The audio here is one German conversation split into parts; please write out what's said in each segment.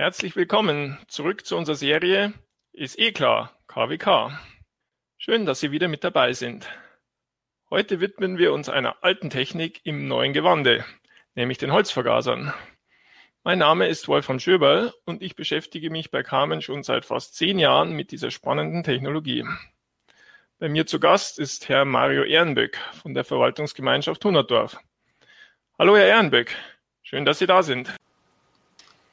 Herzlich willkommen zurück zu unserer Serie Ist eh klar, KWK. Schön, dass Sie wieder mit dabei sind. Heute widmen wir uns einer alten Technik im neuen Gewande, nämlich den Holzvergasern. Mein Name ist Wolfram Schöberl und ich beschäftige mich bei Carmen schon seit fast zehn Jahren mit dieser spannenden Technologie. Bei mir zu Gast ist Herr Mario Ehrenböck von der Verwaltungsgemeinschaft Hunnerdorf. Hallo, Herr Ehrenböck. Schön, dass Sie da sind.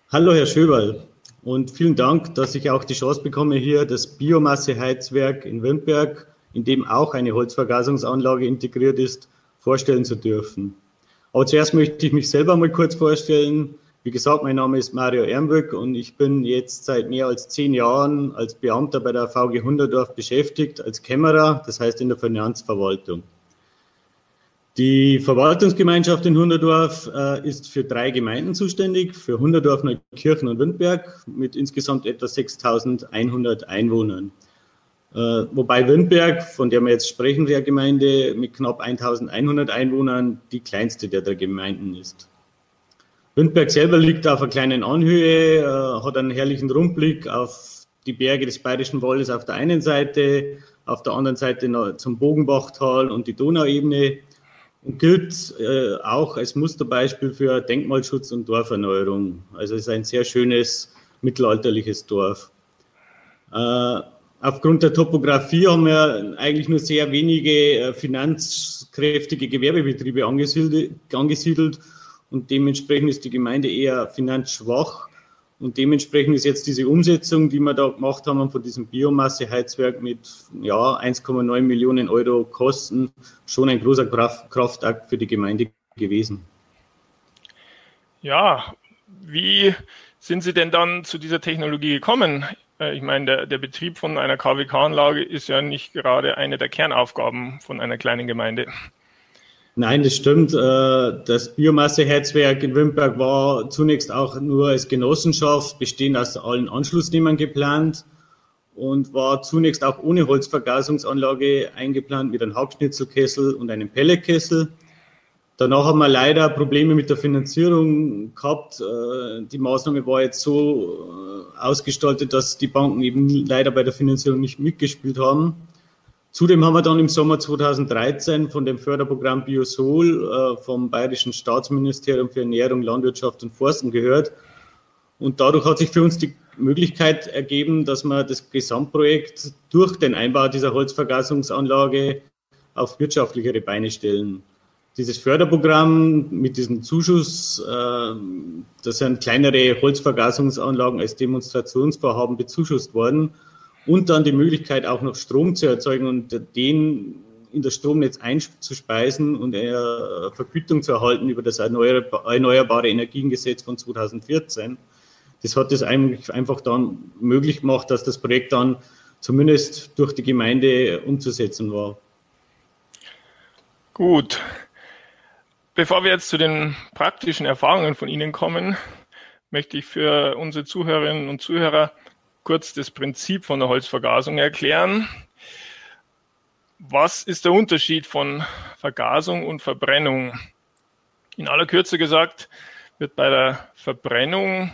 Hallo, Herr Schöberl. Und vielen Dank, dass ich auch die Chance bekomme, hier das Biomasseheizwerk in Wimberg, in dem auch eine Holzvergasungsanlage integriert ist, vorstellen zu dürfen. Aber zuerst möchte ich mich selber mal kurz vorstellen. Wie gesagt, mein Name ist Mario Ernböck und ich bin jetzt seit mehr als zehn Jahren als Beamter bei der VG Hunderdorf beschäftigt, als Kämmerer, das heißt in der Finanzverwaltung. Die Verwaltungsgemeinschaft in Hunderdorf äh, ist für drei Gemeinden zuständig, für Hunderdorf, Neukirchen und Windberg mit insgesamt etwa 6.100 Einwohnern. Äh, wobei Windberg, von der wir jetzt sprechen, der Gemeinde mit knapp 1.100 Einwohnern, die kleinste der drei Gemeinden ist. Windberg selber liegt auf einer kleinen Anhöhe, äh, hat einen herrlichen Rundblick auf die Berge des Bayerischen Waldes auf der einen Seite, auf der anderen Seite zum Bogenbachtal und die Donauebene und gilt äh, auch als Musterbeispiel für Denkmalschutz und Dorferneuerung. Also es ist ein sehr schönes mittelalterliches Dorf. Äh, aufgrund der Topografie haben wir eigentlich nur sehr wenige äh, finanzkräftige Gewerbebetriebe angesiedelt, angesiedelt und dementsprechend ist die Gemeinde eher finanzschwach. Und dementsprechend ist jetzt diese Umsetzung, die wir da gemacht haben von diesem Biomasseheizwerk mit ja, 1,9 Millionen Euro Kosten, schon ein großer Kraft, Kraftakt für die Gemeinde gewesen. Ja, wie sind Sie denn dann zu dieser Technologie gekommen? Äh, ich meine, der, der Betrieb von einer KWK-Anlage ist ja nicht gerade eine der Kernaufgaben von einer kleinen Gemeinde. Nein, das stimmt. Äh, das Biomasseherzwerk in Wimberg war zunächst auch nur als Genossenschaft, bestehend aus allen Anschlussnehmern geplant und war zunächst auch ohne Holzvergasungsanlage eingeplant mit einem Hauptschnitzelkessel und einem Pelletkessel. Danach haben wir leider Probleme mit der Finanzierung gehabt. Äh, die Maßnahme war jetzt so äh, ausgestaltet, dass die Banken eben leider bei der Finanzierung nicht mitgespielt haben. Zudem haben wir dann im Sommer 2013 von dem Förderprogramm Biosol äh, vom Bayerischen Staatsministerium für Ernährung, Landwirtschaft und Forsten gehört. Und dadurch hat sich für uns die Möglichkeit ergeben, dass wir das Gesamtprojekt durch den Einbau dieser Holzvergasungsanlage auf wirtschaftlichere Beine stellen. Dieses Förderprogramm mit diesem Zuschuss, äh, das sind kleinere Holzvergasungsanlagen als Demonstrationsvorhaben bezuschusst worden und dann die Möglichkeit auch noch Strom zu erzeugen und den in das Stromnetz einzuspeisen und eine Vergütung zu erhalten über das Erneuerbare Energiengesetz von 2014. Das hat es einfach dann möglich gemacht, dass das Projekt dann zumindest durch die Gemeinde umzusetzen war. Gut. Bevor wir jetzt zu den praktischen Erfahrungen von Ihnen kommen, möchte ich für unsere Zuhörerinnen und Zuhörer kurz das Prinzip von der Holzvergasung erklären. Was ist der Unterschied von Vergasung und Verbrennung? In aller Kürze gesagt wird bei der Verbrennung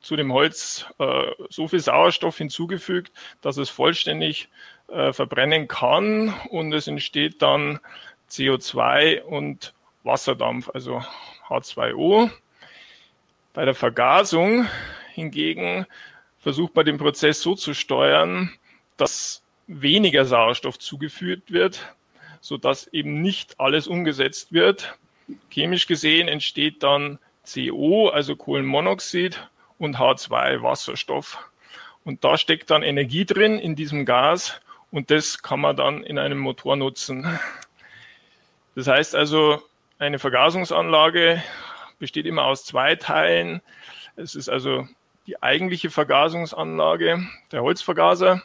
zu dem Holz äh, so viel Sauerstoff hinzugefügt, dass es vollständig äh, verbrennen kann und es entsteht dann CO2 und Wasserdampf, also H2O. Bei der Vergasung hingegen versucht man den Prozess so zu steuern, dass weniger Sauerstoff zugeführt wird, sodass eben nicht alles umgesetzt wird. Chemisch gesehen entsteht dann CO, also Kohlenmonoxid und H2, Wasserstoff. Und da steckt dann Energie drin in diesem Gas und das kann man dann in einem Motor nutzen. Das heißt also, eine Vergasungsanlage besteht immer aus zwei Teilen. Es ist also die eigentliche Vergasungsanlage, der Holzvergaser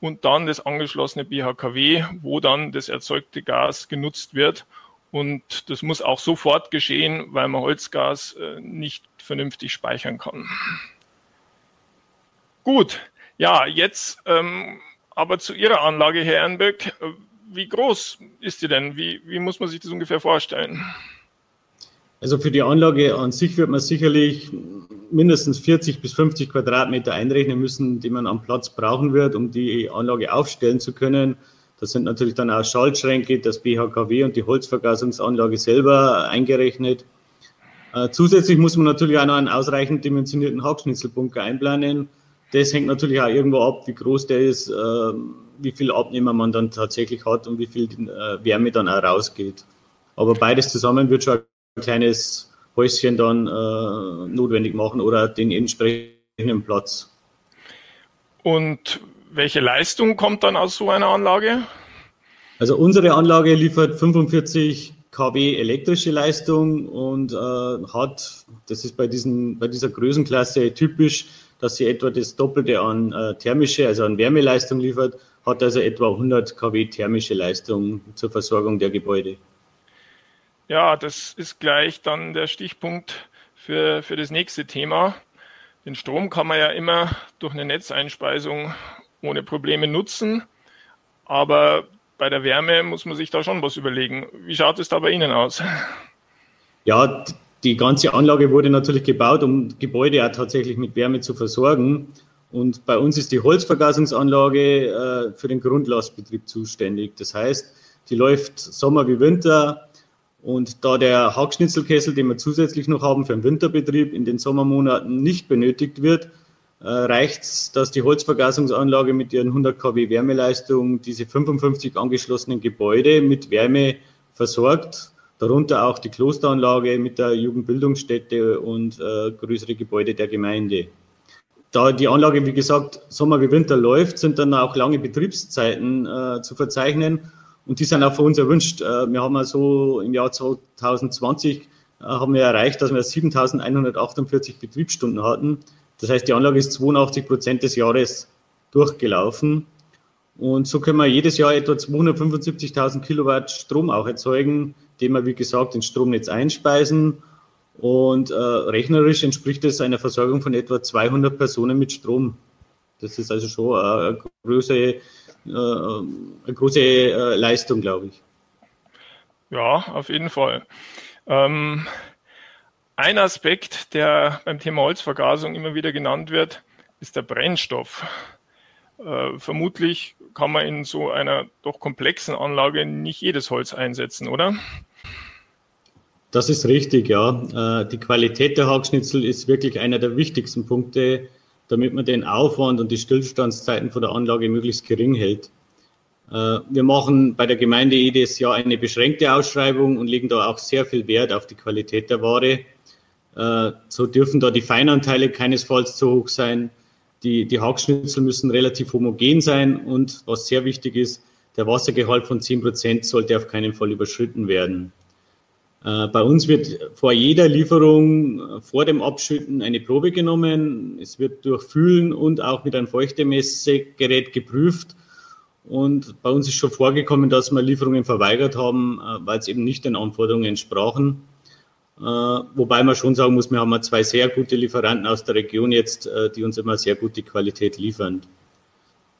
und dann das angeschlossene BHKW, wo dann das erzeugte Gas genutzt wird. Und das muss auch sofort geschehen, weil man Holzgas äh, nicht vernünftig speichern kann. Gut, ja, jetzt ähm, aber zu Ihrer Anlage, Herr Ehrenböck. Wie groß ist die denn? Wie, wie muss man sich das ungefähr vorstellen? Also für die Anlage an sich wird man sicherlich mindestens 40 bis 50 Quadratmeter einrechnen müssen, die man am Platz brauchen wird, um die Anlage aufstellen zu können. Das sind natürlich dann auch Schaltschränke, das BHKW und die Holzvergasungsanlage selber eingerechnet. Äh, zusätzlich muss man natürlich auch noch einen ausreichend dimensionierten Hackschnitzelbunker einplanen. Das hängt natürlich auch irgendwo ab, wie groß der ist, äh, wie viel Abnehmer man dann tatsächlich hat und wie viel äh, Wärme dann auch rausgeht. Aber beides zusammen wird schon ein kleines Häuschen dann äh, notwendig machen oder den entsprechenden Platz. Und welche Leistung kommt dann aus so einer Anlage? Also unsere Anlage liefert 45 kW elektrische Leistung und äh, hat, das ist bei, diesen, bei dieser Größenklasse typisch, dass sie etwa das Doppelte an äh, thermische, also an Wärmeleistung liefert, hat also etwa 100 kW thermische Leistung zur Versorgung der Gebäude. Ja, das ist gleich dann der Stichpunkt für, für das nächste Thema. Den Strom kann man ja immer durch eine Netzeinspeisung ohne Probleme nutzen, aber bei der Wärme muss man sich da schon was überlegen. Wie schaut es da bei Ihnen aus? Ja, die ganze Anlage wurde natürlich gebaut, um Gebäude auch tatsächlich mit Wärme zu versorgen. Und bei uns ist die Holzvergasungsanlage äh, für den Grundlastbetrieb zuständig. Das heißt, die läuft Sommer wie Winter und da der Hackschnitzelkessel, den wir zusätzlich noch haben für den Winterbetrieb, in den Sommermonaten nicht benötigt wird, äh, reicht es, dass die Holzvergasungsanlage mit ihren 100 kW Wärmeleistung diese 55 angeschlossenen Gebäude mit Wärme versorgt, darunter auch die Klosteranlage mit der Jugendbildungsstätte und äh, größere Gebäude der Gemeinde. Da die Anlage, wie gesagt, Sommer wie Winter läuft, sind dann auch lange Betriebszeiten äh, zu verzeichnen und die sind auch von uns erwünscht. Äh, wir haben also im Jahr 2020 äh, haben wir erreicht, dass wir 7148 Betriebsstunden hatten. Das heißt, die Anlage ist 82 Prozent des Jahres durchgelaufen. Und so können wir jedes Jahr etwa 275.000 Kilowatt Strom auch erzeugen, den wir, wie gesagt, ins Stromnetz einspeisen. Und äh, rechnerisch entspricht es einer Versorgung von etwa 200 Personen mit Strom. Das ist also schon eine große äh, eine große äh, Leistung, glaube ich. Ja, auf jeden Fall. Ähm, ein Aspekt, der beim Thema Holzvergasung immer wieder genannt wird, ist der Brennstoff. Äh, vermutlich kann man in so einer doch komplexen Anlage nicht jedes Holz einsetzen, oder? Das ist richtig, ja. Äh, die Qualität der Hackschnitzel ist wirklich einer der wichtigsten Punkte damit man den Aufwand und die Stillstandszeiten von der Anlage möglichst gering hält. Äh, wir machen bei der Gemeinde jedes Jahr eine beschränkte Ausschreibung und legen da auch sehr viel Wert auf die Qualität der Ware. Äh, so dürfen da die Feinanteile keinesfalls zu hoch sein. Die, die Hackschnitzel müssen relativ homogen sein und was sehr wichtig ist, der Wassergehalt von 10 Prozent sollte auf keinen Fall überschritten werden. Äh, bei uns wird vor jeder Lieferung äh, vor dem Abschütten eine Probe genommen. Es wird durch Fühlen und auch mit einem Feuchtemessgerät geprüft. Und bei uns ist schon vorgekommen, dass wir Lieferungen verweigert haben, äh, weil es eben nicht den Anforderungen entsprachen. Wobei man schon sagen muss, wir haben zwei sehr gute Lieferanten aus der Region jetzt, die uns immer sehr gute Qualität liefern.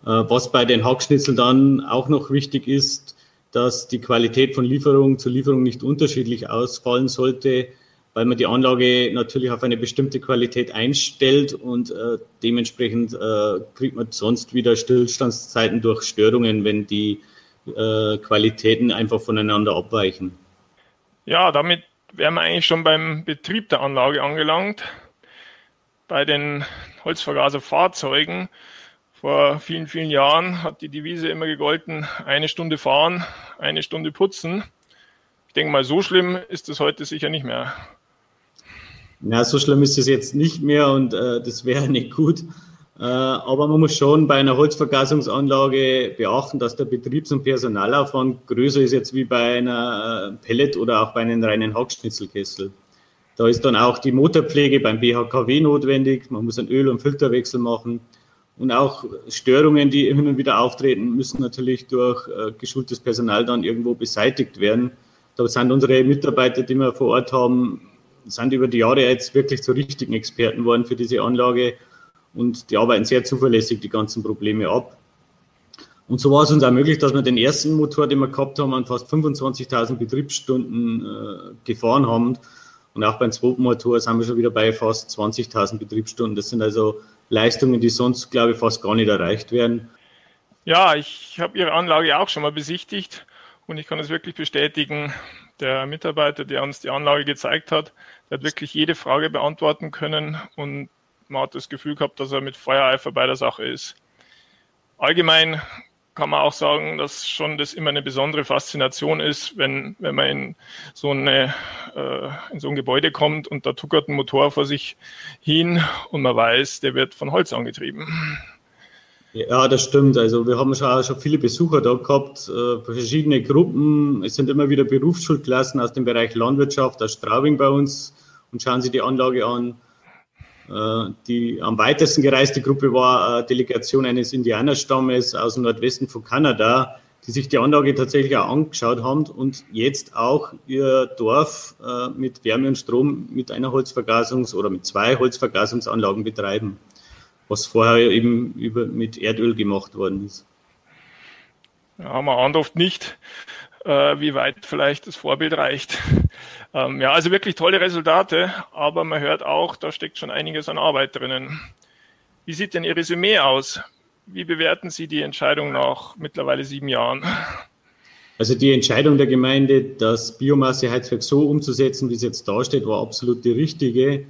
Was bei den Hackschnitzeln dann auch noch wichtig ist, dass die Qualität von Lieferung zu Lieferung nicht unterschiedlich ausfallen sollte, weil man die Anlage natürlich auf eine bestimmte Qualität einstellt und äh, dementsprechend äh, kriegt man sonst wieder Stillstandszeiten durch Störungen, wenn die äh, Qualitäten einfach voneinander abweichen. Ja, damit wären wir eigentlich schon beim Betrieb der Anlage angelangt. Bei den Holzvergaserfahrzeugen vor vielen, vielen Jahren hat die Devise immer gegolten, eine Stunde fahren, eine Stunde putzen. Ich denke mal, so schlimm ist es heute sicher nicht mehr. Na, so schlimm ist es jetzt nicht mehr und äh, das wäre nicht gut. Äh, aber man muss schon bei einer Holzvergasungsanlage beachten, dass der Betriebs- und Personalaufwand größer ist jetzt wie bei einer äh, Pellet- oder auch bei einem reinen Hackschnitzelkessel. Da ist dann auch die Motorpflege beim BHKW notwendig. Man muss einen Öl- und Filterwechsel machen. Und auch Störungen, die hin und wieder auftreten, müssen natürlich durch äh, geschultes Personal dann irgendwo beseitigt werden. Da sind unsere Mitarbeiter, die wir vor Ort haben, sind über die Jahre jetzt wirklich zu richtigen Experten geworden für diese Anlage und die arbeiten sehr zuverlässig die ganzen Probleme ab. Und so war es uns auch möglich, dass wir den ersten Motor, den wir gehabt haben, an fast 25.000 Betriebsstunden äh, gefahren haben Und auch beim zweiten Motor sind wir schon wieder bei fast 20.000 Betriebsstunden. Das sind also Leistungen, die sonst, glaube ich, fast gar nicht erreicht werden. Ja, ich habe Ihre Anlage auch schon mal besichtigt und ich kann es wirklich bestätigen. Der Mitarbeiter, der uns die Anlage gezeigt hat, der hat wirklich jede Frage beantworten können und man hat das Gefühl gehabt, dass er mit Feuereifer bei der Sache ist. Allgemein kann man auch sagen, dass schon das immer eine besondere Faszination ist, wenn, wenn man in so, eine, äh, in so ein Gebäude kommt und da tuckert ein Motor vor sich hin und man weiß, der wird von Holz angetrieben. Ja, das stimmt. Also wir haben schon, schon viele Besucher da gehabt, äh, verschiedene Gruppen. Es sind immer wieder Berufsschulklassen aus dem Bereich Landwirtschaft, aus Straubing bei uns und schauen sich die Anlage an. Äh, die am weitesten gereiste Gruppe war eine Delegation eines Indianerstammes aus dem Nordwesten von Kanada, die sich die Anlage tatsächlich auch angeschaut haben und jetzt auch ihr Dorf äh, mit Wärme und Strom mit einer Holzvergasungs- oder mit zwei Holzvergasungsanlagen betreiben, was vorher eben mit Erdöl gemacht worden ist. Ja, wir oft nicht, äh, wie weit vielleicht das Vorbild reicht. Ähm, ja, also wirklich tolle Resultate, aber man hört auch, da steckt schon einiges an Arbeit drinnen. Wie sieht denn Ihr Resümee aus? Wie bewerten Sie die Entscheidung nach mittlerweile sieben Jahren? Also die Entscheidung der Gemeinde, das Biomasseheizwerk so umzusetzen, wie es jetzt dasteht, war absolut die richtige.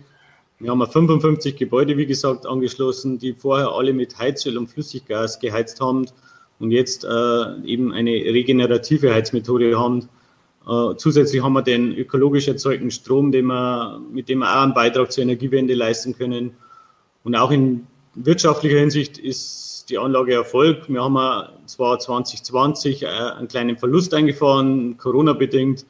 Wir haben 55 Gebäude, wie gesagt, angeschlossen, die vorher alle mit Heizöl und Flüssiggas geheizt haben und jetzt äh, eben eine regenerative Heizmethode haben. Äh, zusätzlich haben wir den ökologisch erzeugten Strom, den wir, mit dem wir auch einen Beitrag zur Energiewende leisten können. Und auch in wirtschaftlicher Hinsicht ist die Anlage Erfolg. Wir haben zwar 2020 äh, einen kleinen Verlust eingefahren, Corona-bedingt,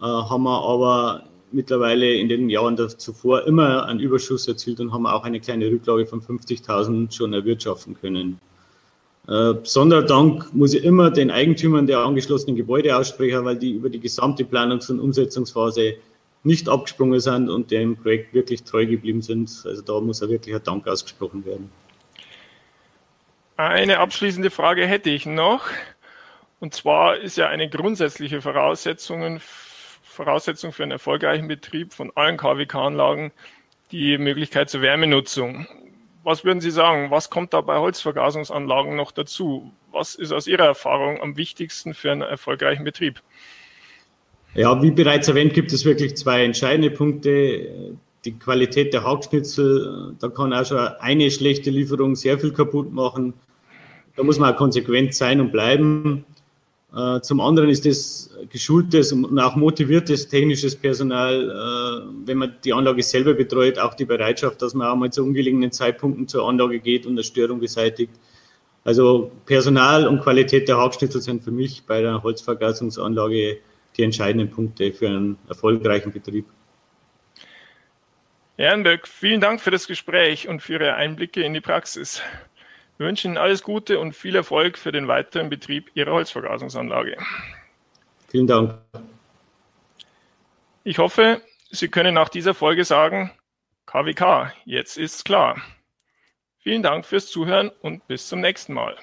äh, haben wir aber mittlerweile in den Jahren zuvor immer einen Überschuss erzielt und haben auch eine kleine Rücklage von 50.000 schon erwirtschaften können. Äh, besonderer Dank muss ich immer den Eigentümern der angeschlossenen Gebäude aussprechen, weil die über die gesamte Planungs- und Umsetzungsphase nicht abgesprungen sind und dem Projekt wirklich treu geblieben sind. Also da muss ja wirklich ein Dank ausgesprochen werden. Eine abschließende Frage hätte ich noch. Und zwar ist ja eine grundsätzliche Voraussetzung, Voraussetzung für einen erfolgreichen Betrieb von allen KWK-Anlagen die Möglichkeit zur Wärmenutzung was würden Sie sagen? Was kommt da bei Holzvergasungsanlagen noch dazu? Was ist aus Ihrer Erfahrung am wichtigsten für einen erfolgreichen Betrieb? Ja, wie bereits erwähnt, gibt es wirklich zwei entscheidende Punkte. Die Qualität der Hauptschnitzel, da kann auch schon eine schlechte Lieferung sehr viel kaputt machen. Da muss man auch konsequent sein und bleiben. Äh, zum anderen ist es geschultes und auch motiviertes technisches Personal, äh, wenn man die Anlage selber betreut, auch die Bereitschaft, dass man auch mal zu ungelegenen Zeitpunkten zur Anlage geht und eine Störung beseitigt. Also Personal und Qualität der Hauptschnitzel sind für mich bei der Holzvergasungsanlage die entscheidenden Punkte für einen erfolgreichen Betrieb. Herr Ehrenberg, vielen Dank für das Gespräch und für Ihre Einblicke in die Praxis. Wir wünschen Ihnen alles Gute und viel Erfolg für den weiteren Betrieb Ihrer Holzvergasungsanlage. Vielen Dank. Ich hoffe, Sie können nach dieser Folge sagen, KWK, jetzt ist's klar. Vielen Dank fürs Zuhören und bis zum nächsten Mal.